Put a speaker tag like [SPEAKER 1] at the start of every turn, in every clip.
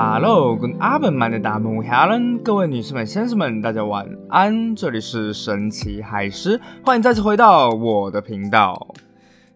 [SPEAKER 1] Hello，跟阿本曼的大木 Helen，各位女士们、先生们，大家晚安。这里是神奇海狮，欢迎再次回到我的频道。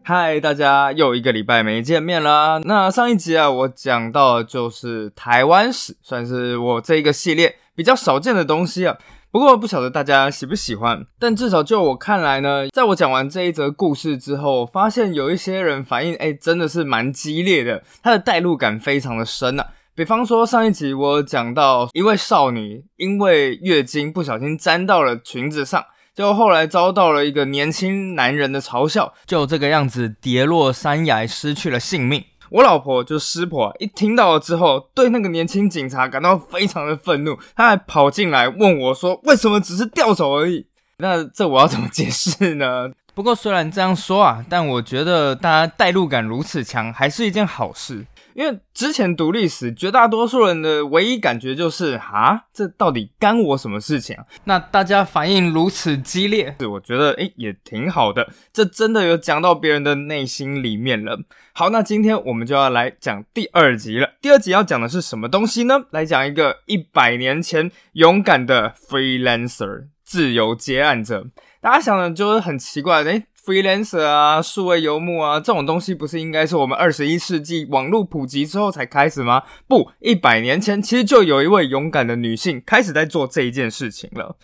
[SPEAKER 1] 嗨，大家又一个礼拜没见面啦。那上一集啊，我讲到就是台湾史，算是我这一个系列比较少见的东西啊。不过不晓得大家喜不喜欢，但至少就我看来呢，在我讲完这一则故事之后，发现有一些人反应，哎，真的是蛮激烈的，他的代入感非常的深啊。比方说上一集我讲到一位少女因为月经不小心沾到了裙子上，就后来遭到了一个年轻男人的嘲笑，就这个样子跌落山崖，失去了性命。我老婆就师婆，一听到了之后，对那个年轻警察感到非常的愤怒，她还跑进来问我说：“为什么只是掉手而已？”那这我要怎么解释呢？不过虽然这样说啊，但我觉得大家代入感如此强，还是一件好事。因为之前读历史，绝大多数人的唯一感觉就是啊，这到底干我什么事情啊？那大家反应如此激烈，是我觉得诶也挺好的，这真的有讲到别人的内心里面了。好，那今天我们就要来讲第二集了。第二集要讲的是什么东西呢？来讲一个一百年前勇敢的 freelancer 自由接案者。大家想的就是很奇怪，诶 freelancer 啊，数位游牧啊，这种东西不是应该是我们二十一世纪网络普及之后才开始吗？不，一百年前其实就有一位勇敢的女性开始在做这一件事情了。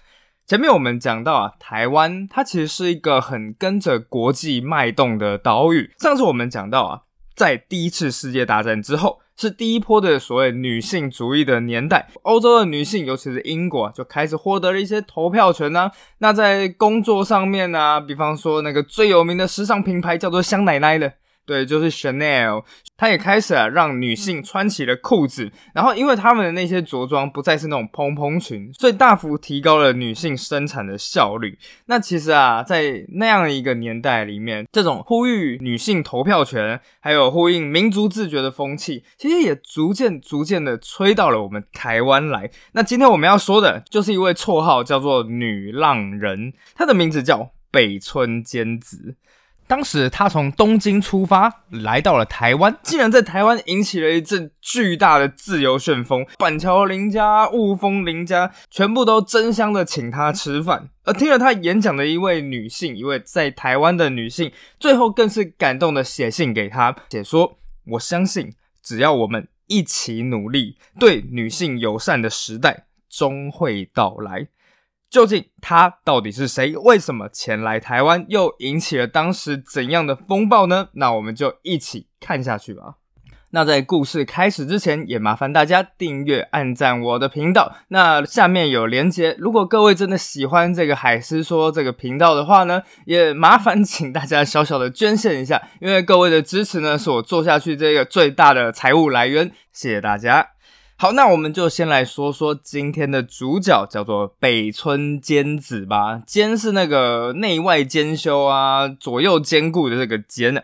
[SPEAKER 1] 前面我们讲到啊，台湾它其实是一个很跟着国际脉动的岛屿。上次我们讲到啊，在第一次世界大战之后。是第一波的所谓女性主义的年代，欧洲的女性，尤其是英国，就开始获得了一些投票权呢。那在工作上面呢，比方说那个最有名的时尚品牌叫做香奶奶的。对，就是 Chanel，他也开始啊让女性穿起了裤子，然后因为他们的那些着装不再是那种蓬蓬裙，所以大幅提高了女性生产的效率。那其实啊，在那样一个年代里面，这种呼吁女性投票权，还有呼应民族自觉的风气，其实也逐渐逐渐的吹到了我们台湾来。那今天我们要说的就是一位绰号叫做女浪人，她的名字叫北村兼子。当时他从东京出发，来到了台湾，竟然在台湾引起了一阵巨大的自由旋风。板桥林家、雾峰林家全部都争相的请他吃饭。而听了他演讲的一位女性，一位在台湾的女性，最后更是感动的写信给他，写说：“我相信，只要我们一起努力，对女性友善的时代终会到来。”究竟他到底是谁？为什么前来台湾，又引起了当时怎样的风暴呢？那我们就一起看下去吧。那在故事开始之前，也麻烦大家订阅、按赞我的频道。那下面有连结，如果各位真的喜欢这个海狮说这个频道的话呢，也麻烦请大家小小的捐献一下，因为各位的支持呢，是我做下去这个最大的财务来源。谢谢大家。好，那我们就先来说说今天的主角，叫做北村兼子吧。兼是那个内外兼修啊，左右兼顾的这个兼呢。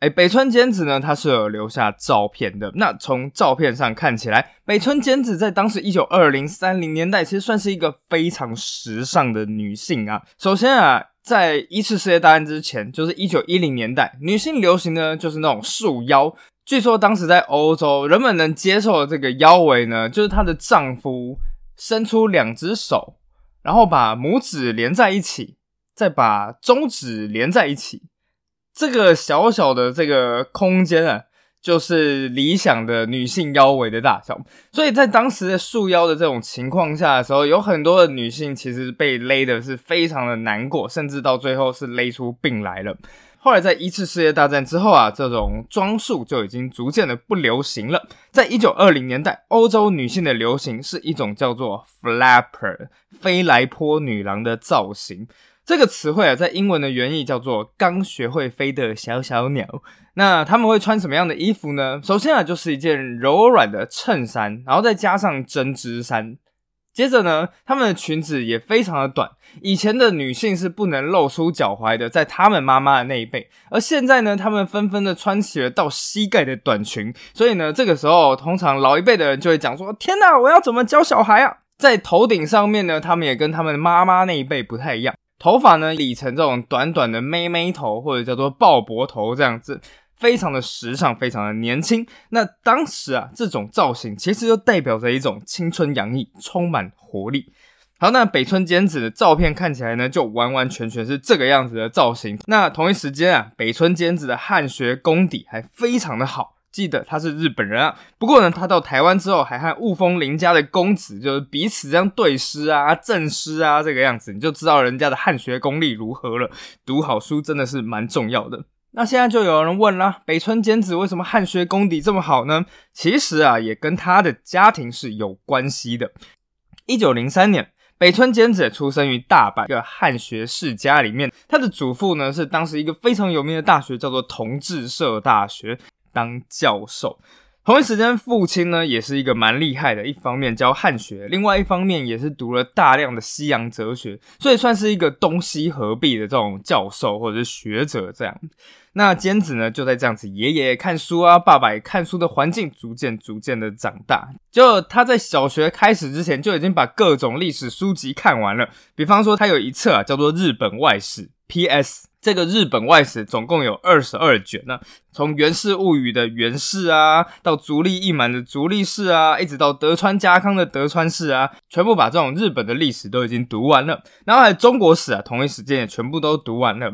[SPEAKER 1] 哎，北村兼子呢，他是有留下照片的。那从照片上看起来，北村兼子在当时一九二零三零年代，其实算是一个非常时尚的女性啊。首先啊，在一次世界大战之前，就是一九一零年代，女性流行呢就是那种束腰。据说当时在欧洲，人们能接受的这个腰围呢，就是她的丈夫伸出两只手，然后把拇指连在一起，再把中指连在一起，这个小小的这个空间啊，就是理想的女性腰围的大小。所以在当时的束腰的这种情况下的时候，有很多的女性其实被勒的是非常的难过，甚至到最后是勒出病来了。后来，在一次世界大战之后啊，这种装束就已经逐渐的不流行了。在一九二零年代，欧洲女性的流行是一种叫做 flapper 飞来坡女郎的造型。这个词汇啊，在英文的原意叫做刚学会飞的小小鸟。那他们会穿什么样的衣服呢？首先啊，就是一件柔软的衬衫，然后再加上针织衫。接着呢，他们的裙子也非常的短。以前的女性是不能露出脚踝的，在她们妈妈的那一辈。而现在呢，她们纷纷的穿起了到膝盖的短裙。所以呢，这个时候通常老一辈的人就会讲说：“天哪，我要怎么教小孩啊？”在头顶上面呢，他们也跟他们妈妈那一辈不太一样，头发呢理成这种短短的妹妹头，或者叫做爆脖头这样子。非常的时尚，非常的年轻。那当时啊，这种造型其实就代表着一种青春洋溢、充满活力。好，那北村兼子的照片看起来呢，就完完全全是这个样子的造型。那同一时间啊，北村兼子的汉学功底还非常的好。记得他是日本人啊，不过呢，他到台湾之后还和雾峰林家的公子就是彼此这样对诗啊、赠诗啊，这个样子你就知道人家的汉学功力如何了。读好书真的是蛮重要的。那现在就有人问了，北村兼子为什么汉学功底这么好呢？其实啊，也跟他的家庭是有关系的。一九零三年，北村兼子出生于大阪一个汉学世家里面，他的祖父呢是当时一个非常有名的大学，叫做同治社大学。当教授，同一时间，父亲呢也是一个蛮厉害的，一方面教汉学，另外一方面也是读了大量的西洋哲学，所以算是一个东西合璧的这种教授或者是学者这样。那坚子呢就在这样子，爷爷看书啊，爸爸也看书的环境，逐渐逐渐的长大。就他在小学开始之前就已经把各种历史书籍看完了，比方说他有一册啊叫做《日本外史》，P.S. 这个日本外史总共有二十二卷呢，从《源氏物语》的源氏啊，到足利义满的足利氏啊，一直到德川家康的德川氏啊，全部把这种日本的历史都已经读完了。然后还有中国史啊，同一时间也全部都读完了。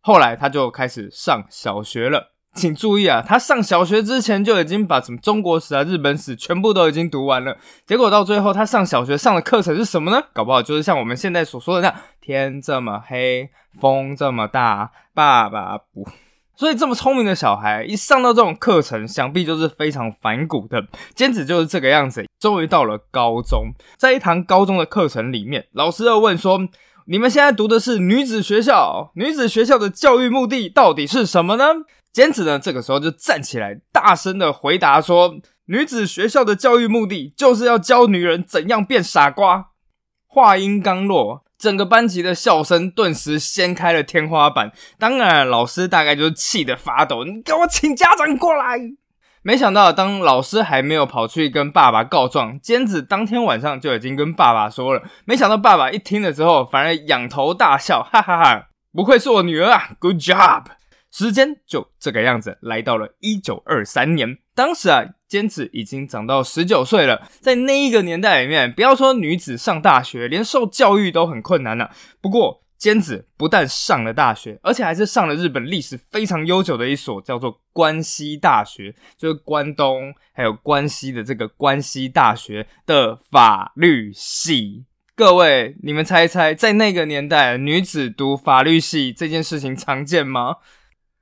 [SPEAKER 1] 后来他就开始上小学了。请注意啊，他上小学之前就已经把什么中国史啊、日本史全部都已经读完了。结果到最后，他上小学上的课程是什么呢？搞不好就是像我们现在所说的那样：天这么黑，风这么大，爸爸不。所以这么聪明的小孩，一上到这种课程，想必就是非常反骨的。坚子就是这个样子。终于到了高中，在一堂高中的课程里面，老师又问说：“你们现在读的是女子学校，女子学校的教育目的到底是什么呢？”坚子呢，这个时候就站起来，大声的回答说：“女子学校的教育目的就是要教女人怎样变傻瓜。”话音刚落，整个班级的笑声顿时掀开了天花板。当然，老师大概就是气得发抖：“你给我请家长过来！”没想到，当老师还没有跑去跟爸爸告状，尖子当天晚上就已经跟爸爸说了。没想到，爸爸一听了之后，反而仰头大笑：“哈哈哈，不愧是我女儿啊，Good job！” 时间就这个样子来到了一九二三年，当时啊，坚子已经长到十九岁了。在那一个年代里面，不要说女子上大学，连受教育都很困难了。不过，坚子不但上了大学，而且还是上了日本历史非常悠久的一所叫做关西大学，就是关东还有关西的这个关西大学的法律系。各位，你们猜一猜，在那个年代，女子读法律系这件事情常见吗？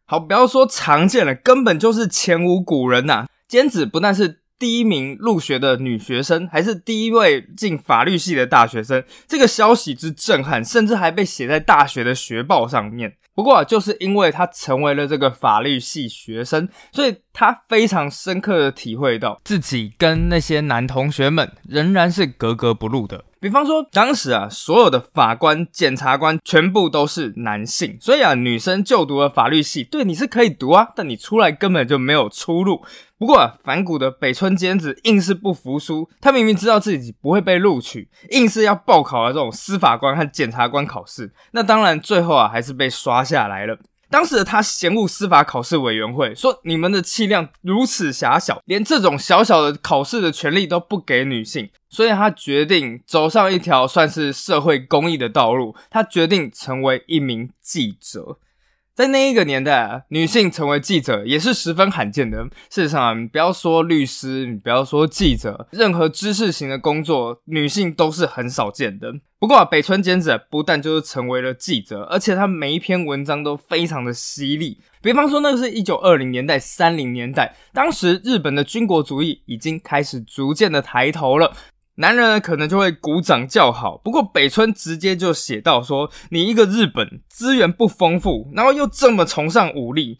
[SPEAKER 1] 好，不要说常见了，根本就是前无古人呐！尖子不但是第一名入学的女学生，还是第一位进法律系的大学生。这个消息之震撼，甚至还被写在大学的学报上面。不过，就是因为他成为了这个法律系学生，所以他非常深刻的体会到自己跟那些男同学们仍然是格格不入的。比方说，当时啊，所有的法官、检察官全部都是男性，所以啊，女生就读了法律系，对你是可以读啊，但你出来根本就没有出路。不过啊，反骨的北村坚子硬是不服输，他明明知道自己不会被录取，硬是要报考了这种司法官和检察官考试。那当然，最后啊，还是被刷下来了。当时的他嫌恶司法考试委员会，说你们的气量如此狭小，连这种小小的考试的权利都不给女性，所以他决定走上一条算是社会公益的道路，他决定成为一名记者。在那一个年代，女性成为记者也是十分罕见的。事实上，你不要说律师，你不要说记者，任何知识型的工作，女性都是很少见的。不过，北村兼子不但就是成为了记者，而且他每一篇文章都非常的犀利。比方说，那个是一九二零年代、三零年代，当时日本的军国主义已经开始逐渐的抬头了。男人呢，可能就会鼓掌叫好。不过北村直接就写到说：“你一个日本资源不丰富，然后又这么崇尚武力，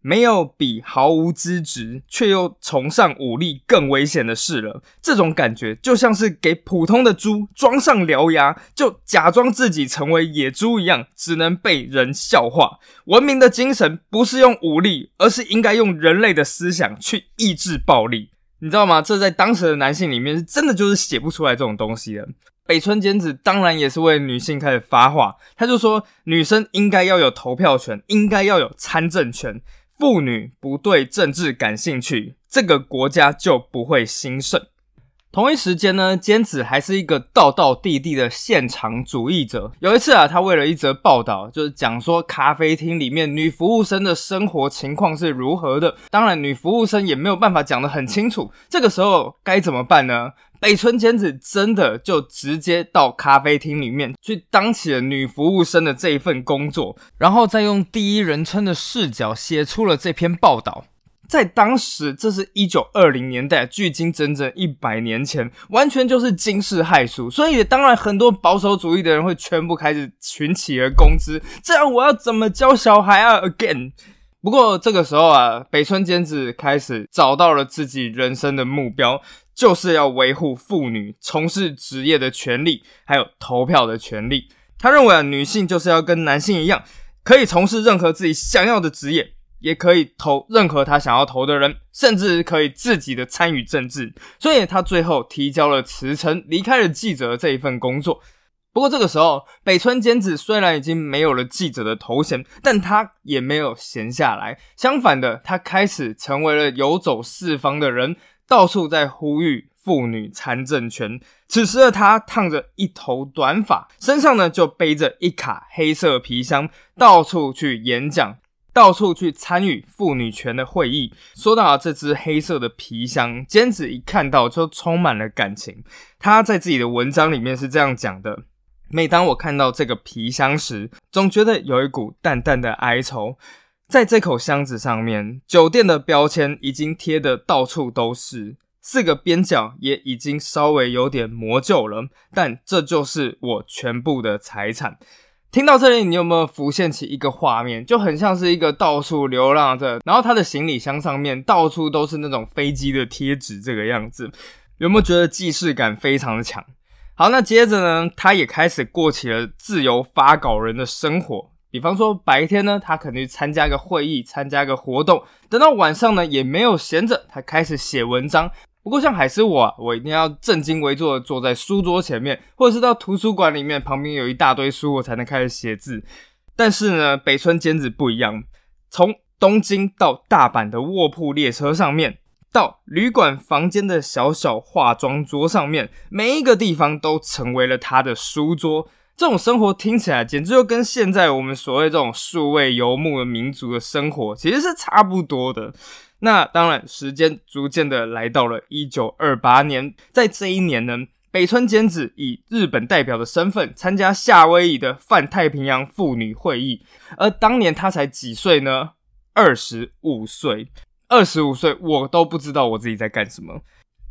[SPEAKER 1] 没有比毫无资质却又崇尚武力更危险的事了。这种感觉就像是给普通的猪装上獠牙，就假装自己成为野猪一样，只能被人笑话。文明的精神不是用武力，而是应该用人类的思想去抑制暴力。”你知道吗？这在当时的男性里面是真的就是写不出来这种东西的。北村坚子当然也是为女性开始发话，他就说女生应该要有投票权，应该要有参政权，妇女不对政治感兴趣，这个国家就不会兴盛。同一时间呢，坚子还是一个道道地地的现场主义者。有一次啊，他为了一则报道，就是讲说咖啡厅里面女服务生的生活情况是如何的。当然，女服务生也没有办法讲得很清楚。这个时候该怎么办呢？北村坚子真的就直接到咖啡厅里面去当起了女服务生的这一份工作，然后再用第一人称的视角写出了这篇报道。在当时，这是一九二零年代，距今整整一百年前，完全就是惊世骇俗。所以，当然很多保守主义的人会全部开始群起而攻之。这样，我要怎么教小孩啊？Again，不过这个时候啊，北村坚子开始找到了自己人生的目标，就是要维护妇女从事职业的权利，还有投票的权利。他认为啊，女性就是要跟男性一样，可以从事任何自己想要的职业。也可以投任何他想要投的人，甚至可以自己的参与政治。所以他最后提交了辞呈，离开了记者这一份工作。不过这个时候，北村坚子虽然已经没有了记者的头衔，但他也没有闲下来。相反的，他开始成为了游走四方的人，到处在呼吁妇女参政权。此时的他烫着一头短发，身上呢就背着一卡黑色皮箱，到处去演讲。到处去参与妇女权的会议。说到这只黑色的皮箱，坚子一看到就充满了感情。他在自己的文章里面是这样讲的：每当我看到这个皮箱时，总觉得有一股淡淡的哀愁。在这口箱子上面，酒店的标签已经贴得到处都是，四个边角也已经稍微有点磨旧了，但这就是我全部的财产。听到这里，你有没有浮现起一个画面，就很像是一个到处流浪的，然后他的行李箱上面到处都是那种飞机的贴纸，这个样子，有没有觉得既视感非常的强？好，那接着呢，他也开始过起了自由发稿人的生活，比方说白天呢，他可能去参加个会议，参加个活动，等到晚上呢，也没有闲着，他开始写文章。不过像海狮我啊，我一定要正襟危坐的坐在书桌前面，或者是到图书馆里面，旁边有一大堆书，我才能开始写字。但是呢，北村坚子不一样，从东京到大阪的卧铺列车上面，到旅馆房间的小小化妆桌上面，每一个地方都成为了他的书桌。这种生活听起来简直就跟现在我们所谓这种数位游牧的民族的生活其实是差不多的。那当然，时间逐渐的来到了一九二八年，在这一年呢，北村坚子以日本代表的身份参加夏威夷的泛太平洋妇女会议，而当年他才几岁呢？二十五岁，二十五岁，我都不知道我自己在干什么。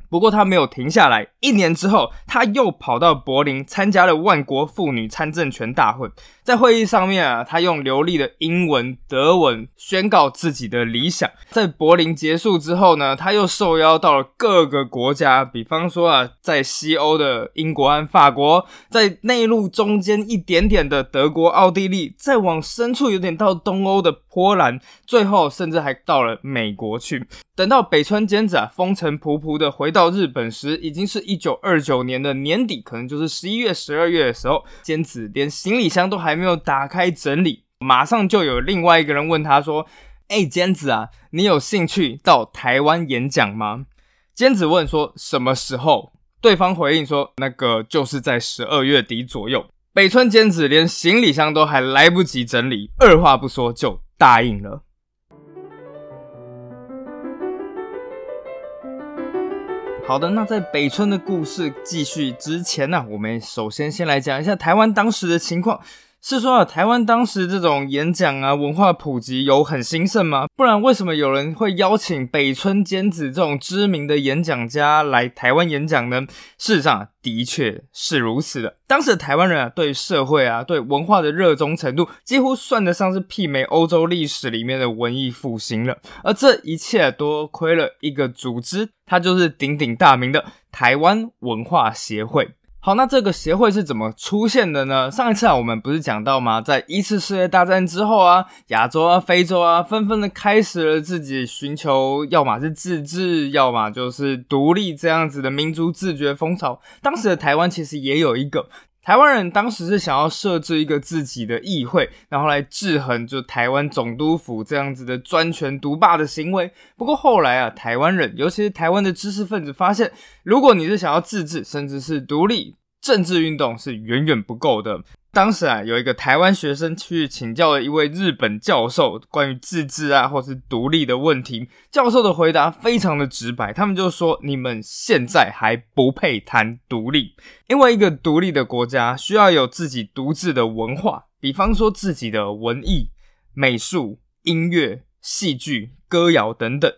[SPEAKER 1] 不过他没有停下来，一年之后，他又跑到柏林参加了万国妇女参政权大会。在会议上面啊，他用流利的英文、德文宣告自己的理想。在柏林结束之后呢，他又受邀到了各个国家，比方说啊，在西欧的英国和法国，在内陆中间一点点的德国、奥地利，再往深处有点到东欧的波兰，最后甚至还到了美国去。等到北川坚子啊风尘仆仆的回到日本时，已经是一九二九年的年底，可能就是十一月、十二月的时候。坚子连行李箱都还没有打开整理，马上就有另外一个人问他说：“哎，尖子啊，你有兴趣到台湾演讲吗？”尖子问说：“什么时候？”对方回应说：“那个就是在十二月底左右。”北村尖子连行李箱都还来不及整理，二话不说就答应了。好的，那在北村的故事继续之前呢，我们首先先来讲一下台湾当时的情况。是说啊，台湾当时这种演讲啊，文化普及有很兴盛吗？不然为什么有人会邀请北村坚子这种知名的演讲家来台湾演讲呢？事实上，的确是如此的。当时的台湾人啊，对社会啊，对文化的热衷程度，几乎算得上是媲美欧洲历史里面的文艺复兴了。而这一切多亏了一个组织，它就是鼎鼎大名的台湾文化协会。好，那这个协会是怎么出现的呢？上一次啊，我们不是讲到吗？在一次世界大战之后啊，亚洲啊、非洲啊，纷纷的开始了自己寻求，要么是自治，要么就是独立这样子的民族自觉风潮。当时的台湾其实也有一个。台湾人当时是想要设置一个自己的议会，然后来制衡就台湾总督府这样子的专权独霸的行为。不过后来啊，台湾人，尤其是台湾的知识分子发现，如果你是想要自治，甚至是独立，政治运动是远远不够的。当时啊，有一个台湾学生去请教了一位日本教授关于自治啊，或是独立的问题。教授的回答非常的直白，他们就说：“你们现在还不配谈独立，因为一个独立的国家需要有自己独自的文化，比方说自己的文艺、美术、音乐、戏剧、歌谣等等。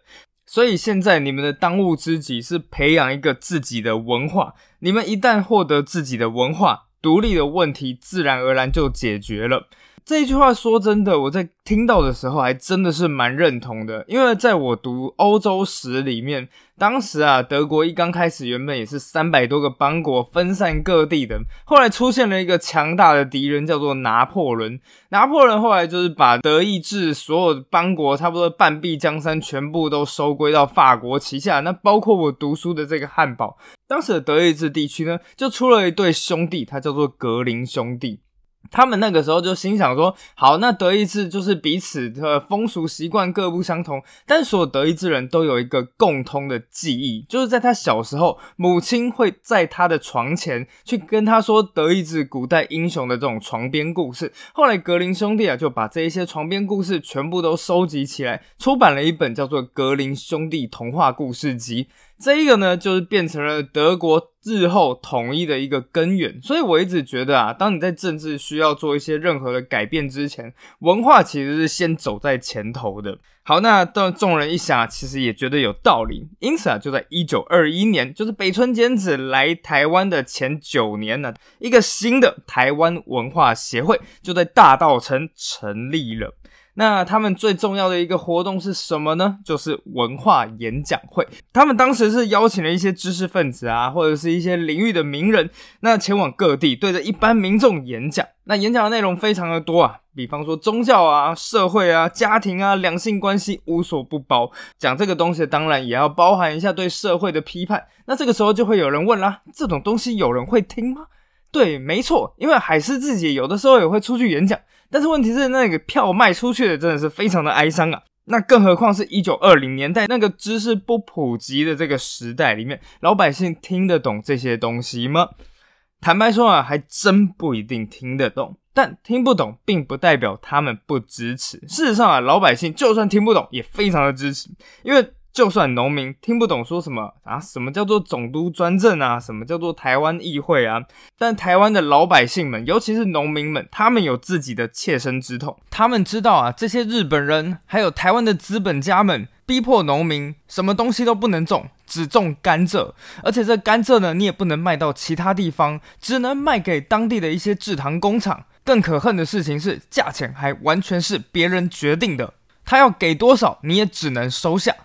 [SPEAKER 1] 所以现在你们的当务之急是培养一个自己的文化。你们一旦获得自己的文化，独立的问题自然而然就解决了。这一句话说真的，我在听到的时候还真的是蛮认同的。因为在我读欧洲史里面，当时啊，德国一刚开始原本也是三百多个邦国分散各地的，后来出现了一个强大的敌人，叫做拿破仑。拿破仑后来就是把德意志所有邦国差不多半壁江山全部都收归到法国旗下，那包括我读书的这个汉堡。当时的德意志地区呢，就出了一对兄弟，他叫做格林兄弟。他们那个时候就心想说：好，那德意志就是彼此的风俗习惯各不相同，但所有德意志人都有一个共通的记忆，就是在他小时候，母亲会在他的床前去跟他说德意志古代英雄的这种床边故事。后来格林兄弟啊就把这一些床边故事全部都收集起来，出版了一本叫做《格林兄弟童话故事集》。这一个呢，就是变成了德国日后统一的一个根源。所以我一直觉得啊，当你在政治需要做一些任何的改变之前，文化其实是先走在前头的。好，那当众人一想，其实也觉得有道理。因此啊，就在一九二一年，就是北村坚子来台湾的前九年呢，一个新的台湾文化协会就在大道城成立了。那他们最重要的一个活动是什么呢？就是文化演讲会。他们当时是邀请了一些知识分子啊，或者是一些领域的名人，那前往各地对着一般民众演讲。那演讲的内容非常的多啊，比方说宗教啊、社会啊、家庭啊、两性关系，无所不包。讲这个东西当然也要包含一下对社会的批判。那这个时候就会有人问啦：这种东西有人会听吗？对，没错，因为海狮自己有的时候也会出去演讲。但是问题是，那个票卖出去的真的是非常的哀伤啊！那更何况是一九二零年代那个知识不普及的这个时代里面，老百姓听得懂这些东西吗？坦白说啊，还真不一定听得懂。但听不懂，并不代表他们不支持。事实上啊，老百姓就算听不懂，也非常的支持，因为。就算农民听不懂说什么啊，什么叫做总督专政啊，什么叫做台湾议会啊，但台湾的老百姓们，尤其是农民们，他们有自己的切身之痛。他们知道啊，这些日本人还有台湾的资本家们，逼迫农民什么东西都不能种，只种甘蔗。而且这甘蔗呢，你也不能卖到其他地方，只能卖给当地的一些制糖工厂。更可恨的事情是，价钱还完全是别人决定的，他要给多少，你也只能收下。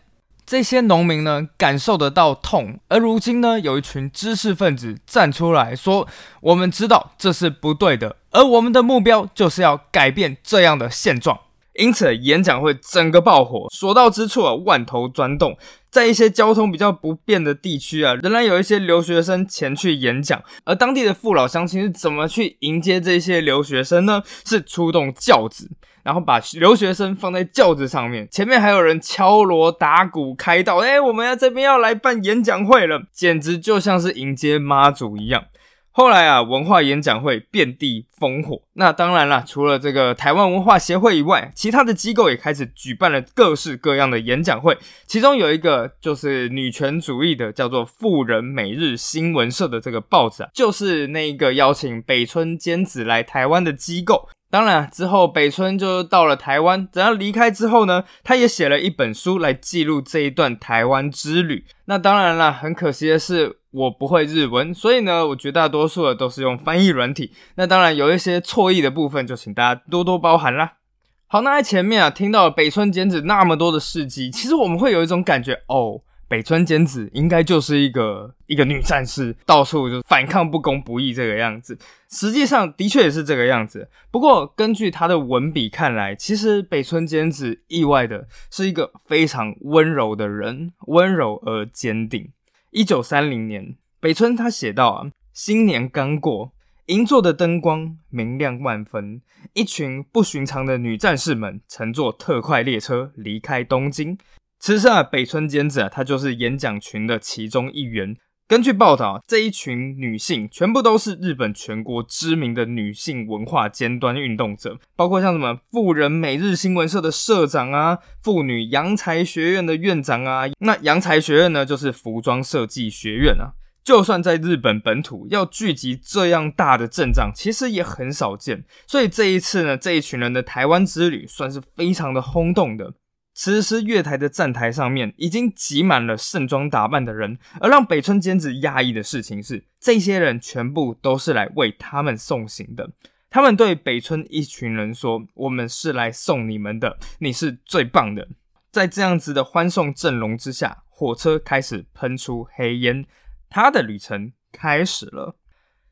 [SPEAKER 1] 这些农民呢，感受得到痛，而如今呢，有一群知识分子站出来说：“我们知道这是不对的，而我们的目标就是要改变这样的现状。”因此，演讲会整个爆火，所到之处啊，万头钻动。在一些交通比较不便的地区啊，仍然有一些留学生前去演讲。而当地的父老乡亲是怎么去迎接这些留学生呢？是出动轿子。然后把留学生放在轿子上面，前面还有人敲锣打鼓开道，哎，我们要这边要来办演讲会了，简直就像是迎接妈祖一样。后来啊，文化演讲会遍地烽火。那当然了，除了这个台湾文化协会以外，其他的机构也开始举办了各式各样的演讲会。其中有一个就是女权主义的，叫做《富人每日新闻社》的这个报纸啊，就是那一个邀请北村兼子来台湾的机构。当然，之后北村就到了台湾。等他离开之后呢，他也写了一本书来记录这一段台湾之旅。那当然了，很可惜的是我不会日文，所以呢，我绝大多数的都是用翻译软体。那当然有一些错译的部分，就请大家多多包涵啦。好，那在前面啊，听到北村简子那么多的事迹，其实我们会有一种感觉哦。北村坚子应该就是一个一个女战士，到处就反抗不公不义这个样子。实际上的确也是这个样子。不过根据她的文笔看来，其实北村坚子意外的是一个非常温柔的人，温柔而坚定。一九三零年，北村他写道啊，新年刚过，银座的灯光明亮万分，一群不寻常的女战士们乘坐特快列车离开东京。其实啊，北村兼子啊，她就是演讲群的其中一员。根据报道，这一群女性全部都是日本全国知名的女性文化尖端运动者，包括像什么妇人每日新闻社的社长啊，妇女洋才学院的院长啊。那洋才学院呢，就是服装设计学院啊。就算在日本本土要聚集这样大的阵仗，其实也很少见。所以这一次呢，这一群人的台湾之旅算是非常的轰动的。此时月台的站台上面已经挤满了盛装打扮的人，而让北村兼子讶异的事情是，这些人全部都是来为他们送行的。他们对北村一群人说：“我们是来送你们的，你是最棒的。”在这样子的欢送阵容之下，火车开始喷出黑烟。他的旅程开始了。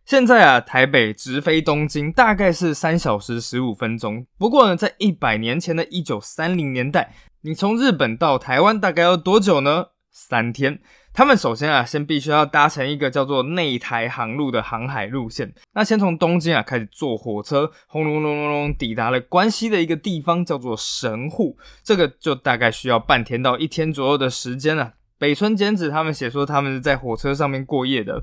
[SPEAKER 1] 现在啊，台北直飞东京大概是三小时十五分钟。不过呢，在一百年前的一九三零年代，你从日本到台湾大概要多久呢？三天。他们首先啊，先必须要搭乘一个叫做内台航路的航海路线。那先从东京啊开始坐火车，轰隆隆隆隆，抵达了关西的一个地方叫做神户。这个就大概需要半天到一天左右的时间了。北村简子他们写说，他们是在火车上面过夜的，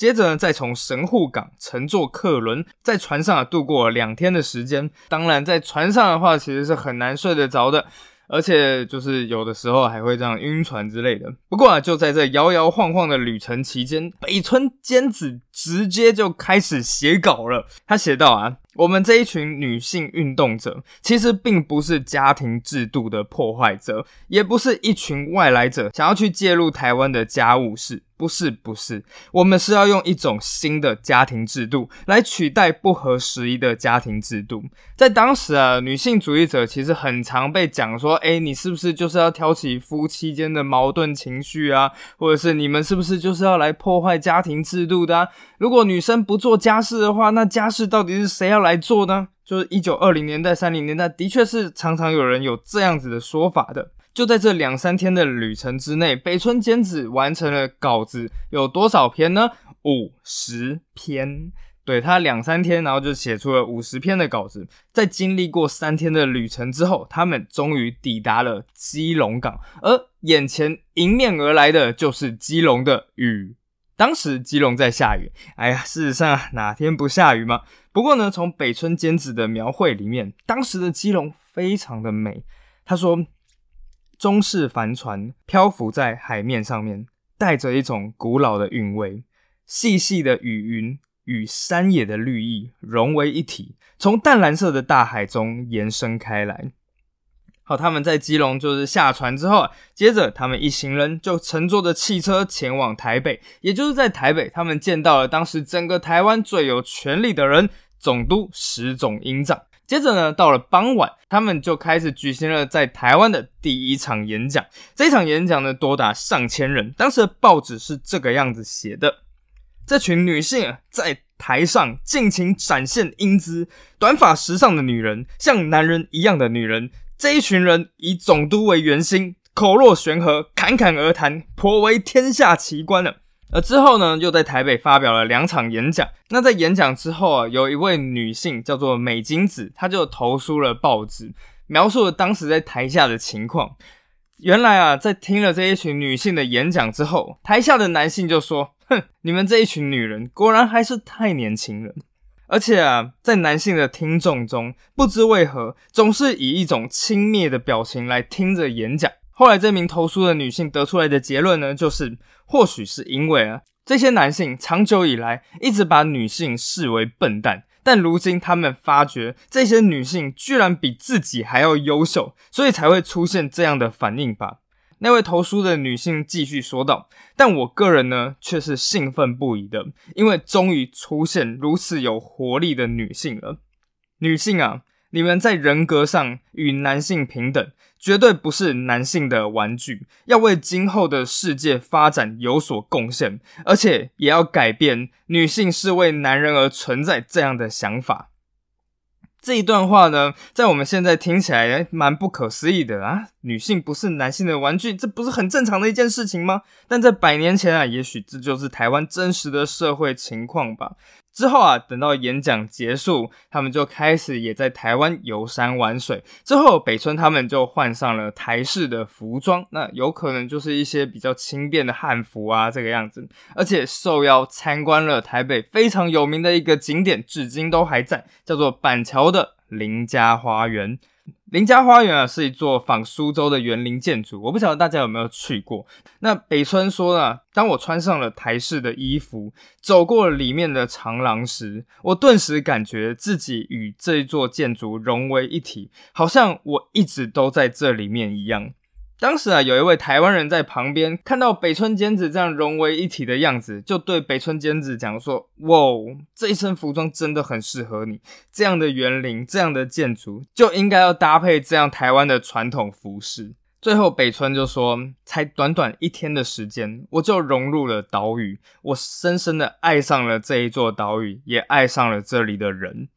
[SPEAKER 1] 接着呢，再从神户港乘坐客轮，在船上度过两天的时间。当然，在船上的话，其实是很难睡得着的，而且就是有的时候还会这样晕船之类的。不过啊，就在这摇摇晃晃的旅程期间，北村坚子直接就开始写稿了。他写到啊。我们这一群女性运动者，其实并不是家庭制度的破坏者，也不是一群外来者想要去介入台湾的家务事。不是不是，我们是要用一种新的家庭制度来取代不合时宜的家庭制度。在当时啊，女性主义者其实很常被讲说，哎，你是不是就是要挑起夫妻间的矛盾情绪啊？或者是你们是不是就是要来破坏家庭制度的？如果女生不做家事的话，那家事到底是谁要来做呢？就是一九二零年代、三零年代，的确是常常有人有这样子的说法的。就在这两三天的旅程之内，北村兼子完成了稿子有多少篇呢？五十篇。对他两三天，然后就写出了五十篇的稿子。在经历过三天的旅程之后，他们终于抵达了基隆港，而眼前迎面而来的就是基隆的雨。当时基隆在下雨，哎呀，事实上哪天不下雨嘛？不过呢，从北村兼子的描绘里面，当时的基隆非常的美。他说。中式帆船漂浮在海面上面，带着一种古老的韵味。细细的雨云与山野的绿意融为一体，从淡蓝色的大海中延伸开来。好，他们在基隆就是下船之后啊，接着他们一行人就乘坐着汽车前往台北。也就是在台北，他们见到了当时整个台湾最有权力的人——总督石总英长。接着呢，到了傍晚，他们就开始举行了在台湾的第一场演讲。这场演讲呢，多达上千人。当时的报纸是这个样子写的：这群女性啊在台上尽情展现英姿，短发时尚的女人，像男人一样的女人。这一群人以总督为圆心，口若悬河，侃侃而谈，颇为天下奇观了。而之后呢，又在台北发表了两场演讲。那在演讲之后啊，有一位女性叫做美金子，她就投书了报纸，描述了当时在台下的情况。原来啊，在听了这一群女性的演讲之后，台下的男性就说：“哼，你们这一群女人果然还是太年轻了。”而且啊，在男性的听众中，不知为何总是以一种轻蔑的表情来听着演讲。后来，这名投诉的女性得出来的结论呢，就是或许是因为啊，这些男性长久以来一直把女性视为笨蛋，但如今他们发觉这些女性居然比自己还要优秀，所以才会出现这样的反应吧。那位投书的女性继续说道：“但我个人呢，却是兴奋不已的，因为终于出现如此有活力的女性了。女性啊，你们在人格上与男性平等。”绝对不是男性的玩具，要为今后的世界发展有所贡献，而且也要改变女性是为男人而存在这样的想法。这一段话呢，在我们现在听起来蛮不可思议的啊！女性不是男性的玩具，这不是很正常的一件事情吗？但在百年前啊，也许这就是台湾真实的社会情况吧。之后啊，等到演讲结束，他们就开始也在台湾游山玩水。之后，北村他们就换上了台式的服装，那有可能就是一些比较轻便的汉服啊，这个样子。而且受邀参观了台北非常有名的一个景点，至今都还在，叫做板桥的林家花园。林家花园啊，是一座仿苏州的园林建筑。我不晓得大家有没有去过。那北村说呢，当我穿上了台式的衣服，走过了里面的长廊时，我顿时感觉自己与这座建筑融为一体，好像我一直都在这里面一样。当时啊，有一位台湾人在旁边看到北村坚子这样融为一体的样子，就对北村坚子讲说：“哇，这一身服装真的很适合你，这样的园林，这样的建筑，就应该要搭配这样台湾的传统服饰。”最后，北村就说：“才短短一天的时间，我就融入了岛屿，我深深的爱上了这一座岛屿，也爱上了这里的人。”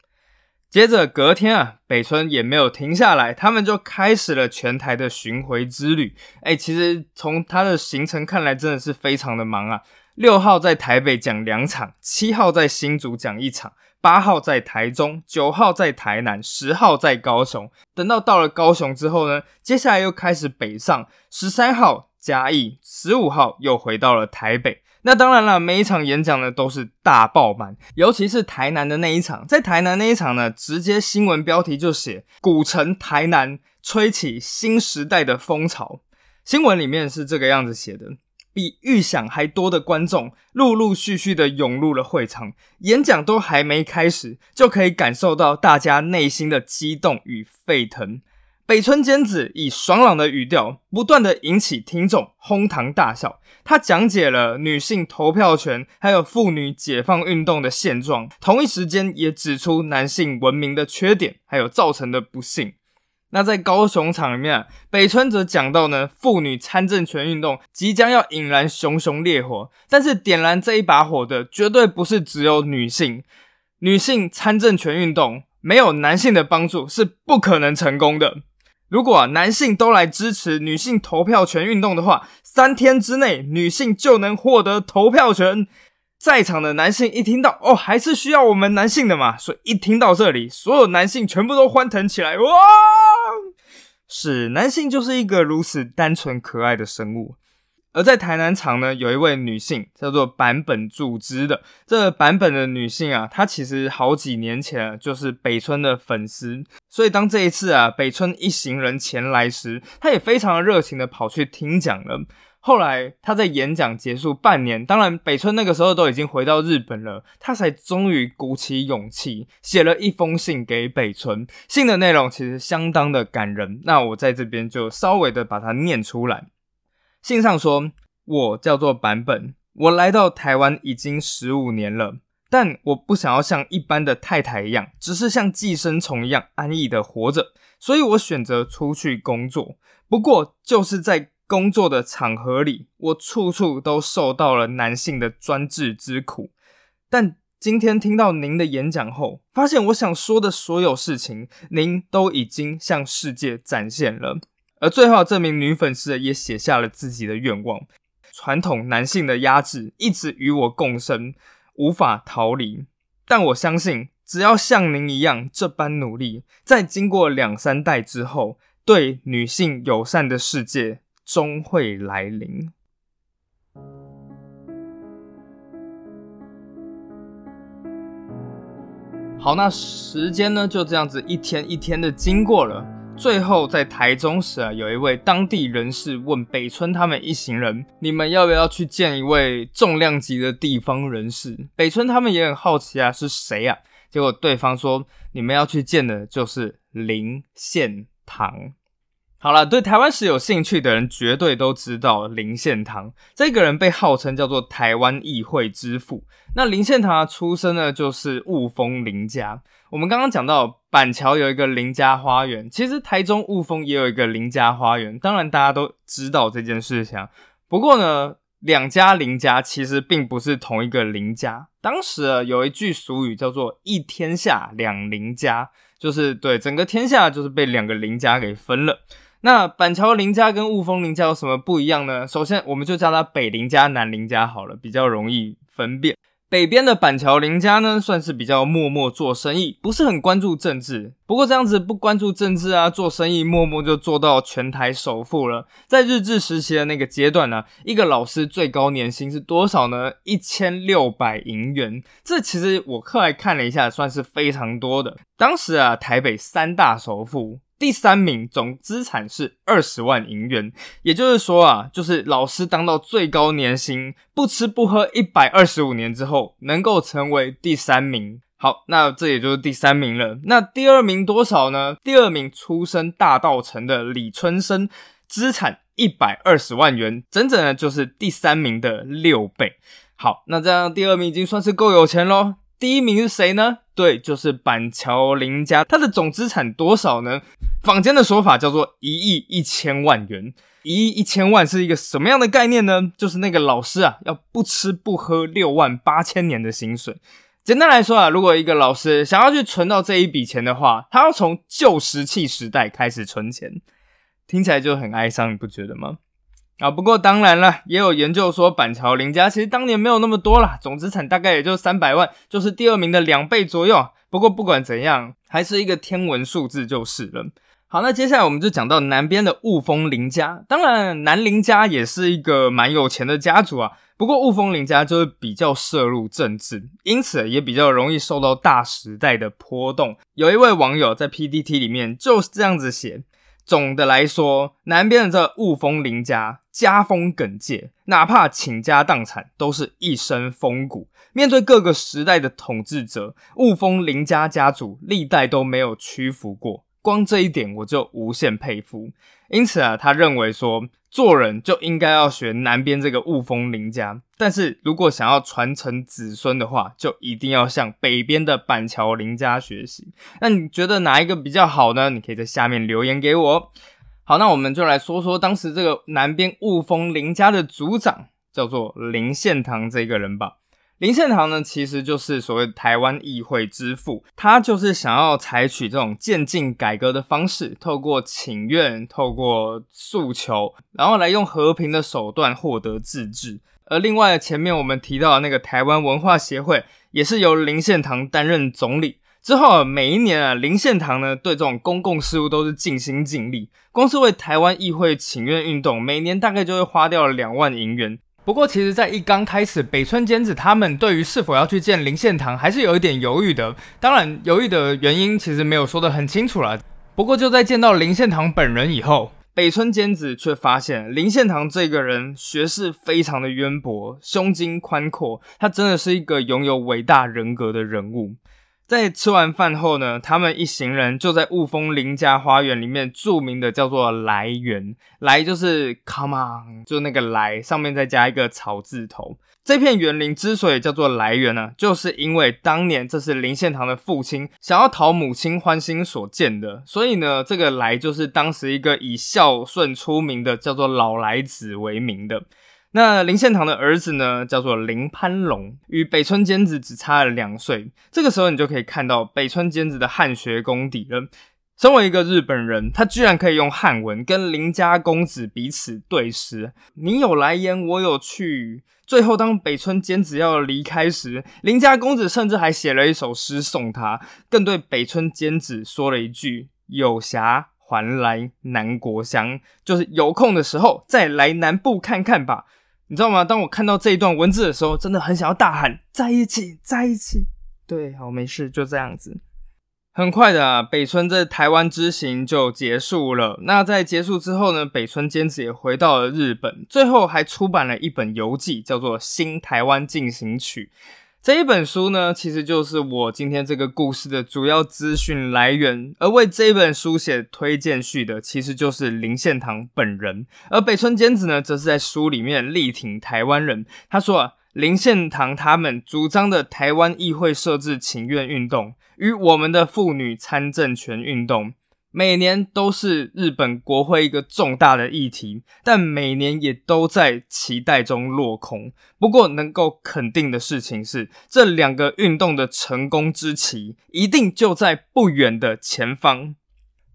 [SPEAKER 1] 接着隔天啊，北村也没有停下来，他们就开始了全台的巡回之旅。哎，其实从他的行程看来，真的是非常的忙啊。六号在台北讲两场，七号在新竹讲一场，八号在台中，九号在台南，十号在高雄。等到到了高雄之后呢，接下来又开始北上，十三号嘉义，十五号又回到了台北。那当然了，每一场演讲呢都是大爆满，尤其是台南的那一场，在台南那一场呢，直接新闻标题就写“古城台南吹起新时代的风潮”。新闻里面是这个样子写的：比预想还多的观众陆陆续续的涌入了会场，演讲都还没开始，就可以感受到大家内心的激动与沸腾。北村坚子以爽朗的语调，不断的引起听众哄堂大笑。他讲解了女性投票权，还有妇女解放运动的现状，同一时间也指出男性文明的缺点，还有造成的不幸。那在高雄场里面，北村则讲到呢，妇女参政权运动即将要引燃熊熊烈火，但是点燃这一把火的绝对不是只有女性，女性参政权运动没有男性的帮助是不可能成功的。如果男性都来支持女性投票权运动的话，三天之内女性就能获得投票权。在场的男性一听到哦，还是需要我们男性的嘛，所以一听到这里，所有男性全部都欢腾起来。哇，是男性就是一个如此单纯可爱的生物。而在台南场呢，有一位女性叫做坂本助之的。这版本的女性啊，她其实好几年前就是北村的粉丝，所以当这一次啊北村一行人前来时，她也非常热情的跑去听讲了。后来她在演讲结束半年，当然北村那个时候都已经回到日本了，她才终于鼓起勇气写了一封信给北村。信的内容其实相当的感人，那我在这边就稍微的把它念出来。信上说：“我叫做版本，我来到台湾已经十五年了，但我不想要像一般的太太一样，只是像寄生虫一样安逸的活着，所以我选择出去工作。不过就是在工作的场合里，我处处都受到了男性的专制之苦。但今天听到您的演讲后，发现我想说的所有事情，您都已经向世界展现了。”而最后，这名女粉丝也写下了自己的愿望：传统男性的压制一直与我共生，无法逃离。但我相信，只要像您一样这般努力，在经过两三代之后，对女性友善的世界终会来临。好，那时间呢，就这样子一天一天的经过了。最后，在台中时啊，有一位当地人士问北村他们一行人：“你们要不要去见一位重量级的地方人士？”北村他们也很好奇啊，是谁啊？结果对方说：“你们要去见的就是林献堂。”好了，对台湾史有兴趣的人绝对都知道林献堂这个人被号称叫做台湾议会之父。那林献堂出生呢，就是雾峰林家。我们刚刚讲到板桥有一个林家花园，其实台中雾峰也有一个林家花园。当然大家都知道这件事情，不过呢，两家林家其实并不是同一个林家。当时有一句俗语叫做“一天下两林家”，就是对整个天下就是被两个林家给分了。那板桥林家跟雾峰林家有什么不一样呢？首先，我们就叫它北林家、南林家好了，比较容易分辨。北边的板桥林家呢，算是比较默默做生意，不是很关注政治。不过这样子不关注政治啊，做生意默默就做到全台首富了。在日治时期的那个阶段呢，一个老师最高年薪是多少呢？一千六百银元。这其实我后来看了一下，算是非常多的。当时啊，台北三大首富。第三名总资产是二十万银元，也就是说啊，就是老师当到最高年薪，不吃不喝一百二十五年之后，能够成为第三名。好，那这也就是第三名了。那第二名多少呢？第二名出身大道城的李春生，资产一百二十万元，整整的就是第三名的六倍。好，那这样第二名已经算是够有钱喽。第一名是谁呢？对，就是板桥林家，他的总资产多少呢？坊间的说法叫做一亿一千万元。一亿一千万是一个什么样的概念呢？就是那个老师啊，要不吃不喝六万八千年的薪水。简单来说啊，如果一个老师想要去存到这一笔钱的话，他要从旧石器时代开始存钱，听起来就很哀伤，你不觉得吗？啊，不过当然了，也有研究说板桥林家其实当年没有那么多啦，总资产大概也就三百万，就是第二名的两倍左右。不过不管怎样，还是一个天文数字就是了。好，那接下来我们就讲到南边的雾峰林家，当然南林家也是一个蛮有钱的家族啊。不过雾峰林家就是比较涉入政治，因此也比较容易受到大时代的波动。有一位网友在 PDT 里面就是这样子写。总的来说，南边的这雾峰林家家风耿介，哪怕倾家荡产，都是一身风骨。面对各个时代的统治者，雾峰林家家族历代都没有屈服过。光这一点，我就无限佩服。因此啊，他认为说。做人就应该要学南边这个雾峰林家，但是如果想要传承子孙的话，就一定要向北边的板桥林家学习。那你觉得哪一个比较好呢？你可以在下面留言给我。好，那我们就来说说当时这个南边雾峰林家的族长，叫做林献堂这个人吧。林献堂呢，其实就是所谓台湾议会之父，他就是想要采取这种渐进改革的方式，透过请愿、透过诉求，然后来用和平的手段获得自治。而另外前面我们提到的那个台湾文化协会，也是由林献堂担任总理。之后每一年啊，林献堂呢对这种公共事务都是尽心尽力，光是为台湾议会请愿运动，每年大概就会花掉了两万银元。不过，其实，在一刚开始，北村坚子他们对于是否要去见林献堂，还是有一点犹豫的。当然，犹豫的原因其实没有说得很清楚了。不过，就在见到林献堂本人以后，北村坚子却发现林献堂这个人学识非常的渊博，胸襟宽阔，他真的是一个拥有伟大人格的人物。在吃完饭后呢，他们一行人就在雾峰林家花园里面著名的叫做来园，来就是 come on，就那个来上面再加一个草字头。这片园林之所以叫做来园呢，就是因为当年这是林献堂的父亲想要讨母亲欢心所建的，所以呢，这个来就是当时一个以孝顺出名的叫做老来子为名的。那林献堂的儿子呢，叫做林攀龙，与北村坚子只差了两岁。这个时候，你就可以看到北村坚子的汉学功底了。身为一个日本人，他居然可以用汉文跟林家公子彼此对诗。你有来言，我有去。最后，当北村坚子要离开时，林家公子甚至还写了一首诗送他，更对北村坚子说了一句：“有暇还来南国乡，就是有空的时候再来南部看看吧。”你知道吗？当我看到这一段文字的时候，真的很想要大喊“在一起，在一起”。对，好，没事，就这样子。很快的，北村在台湾之行就结束了。那在结束之后呢，北村坚子也回到了日本，最后还出版了一本游记，叫做《新台湾进行曲》。这一本书呢，其实就是我今天这个故事的主要资讯来源。而为这本书写推荐序的，其实就是林献堂本人。而北村坚子呢，则是在书里面力挺台湾人。他说啊，林献堂他们主张的台湾议会设置请愿运动，与我们的妇女参政权运动。每年都是日本国会一个重大的议题，但每年也都在期待中落空。不过，能够肯定的事情是，这两个运动的成功之期一定就在不远的前方。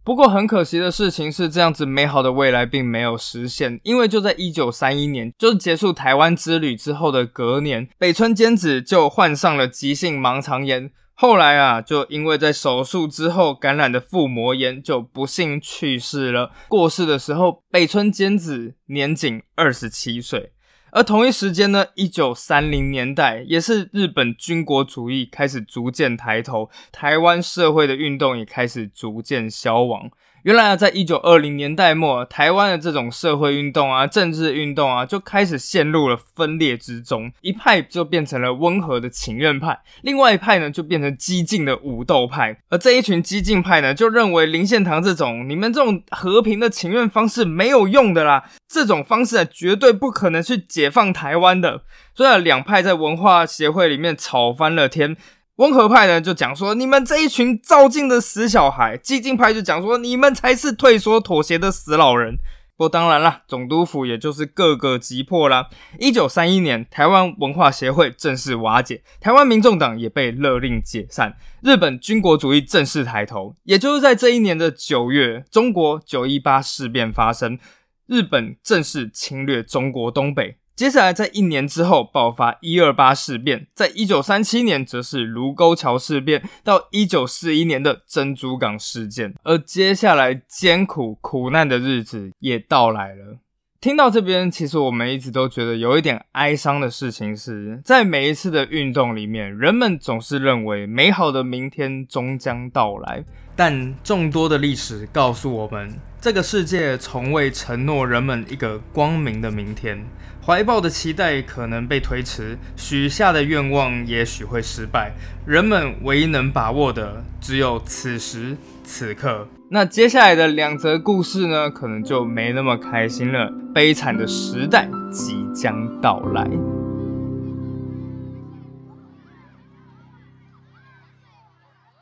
[SPEAKER 1] 不过很可惜的事情是，这样子美好的未来并没有实现，因为就在一九三一年，就是结束台湾之旅之后的隔年，北村坚子就患上了急性盲肠炎。后来啊，就因为在手术之后感染的腹膜炎，就不幸去世了。过世的时候，北村坚子年仅二十七岁。而同一时间呢，一九三零年代也是日本军国主义开始逐渐抬头，台湾社会的运动也开始逐渐消亡。原来啊，在一九二零年代末，台湾的这种社会运动啊、政治运动啊，就开始陷入了分裂之中。一派就变成了温和的情愿派，另外一派呢，就变成激进的武斗派。而这一群激进派呢，就认为林献堂这种你们这种和平的情愿方式没有用的啦，这种方式啊，绝对不可能去解放台湾的。所以两派在文化协会里面吵翻了天。温和派呢就讲说，你们这一群照进的死小孩；激进派就讲说，你们才是退缩妥协的死老人。不过当然了，总督府也就是各个击破啦。一九三一年，台湾文化协会正式瓦解，台湾民众党也被勒令解散，日本军国主义正式抬头。也就是在这一年的九月，中国九一八事变发生，日本正式侵略中国东北。接下来，在一年之后爆发一二八事变，在一九三七年则是卢沟桥事变，到一九四一年的珍珠港事件，而接下来艰苦苦难的日子也到来了。听到这边，其实我们一直都觉得有一点哀伤的事情是，在每一次的运动里面，人们总是认为美好的明天终将到来，但众多的历史告诉我们，这个世界从未承诺人们一个光明的明天。怀抱的期待可能被推迟，许下的愿望也许会失败。人们唯一能把握的，只有此时此刻。那接下来的两则故事呢，可能就没那么开心了。悲惨的时代即将到来。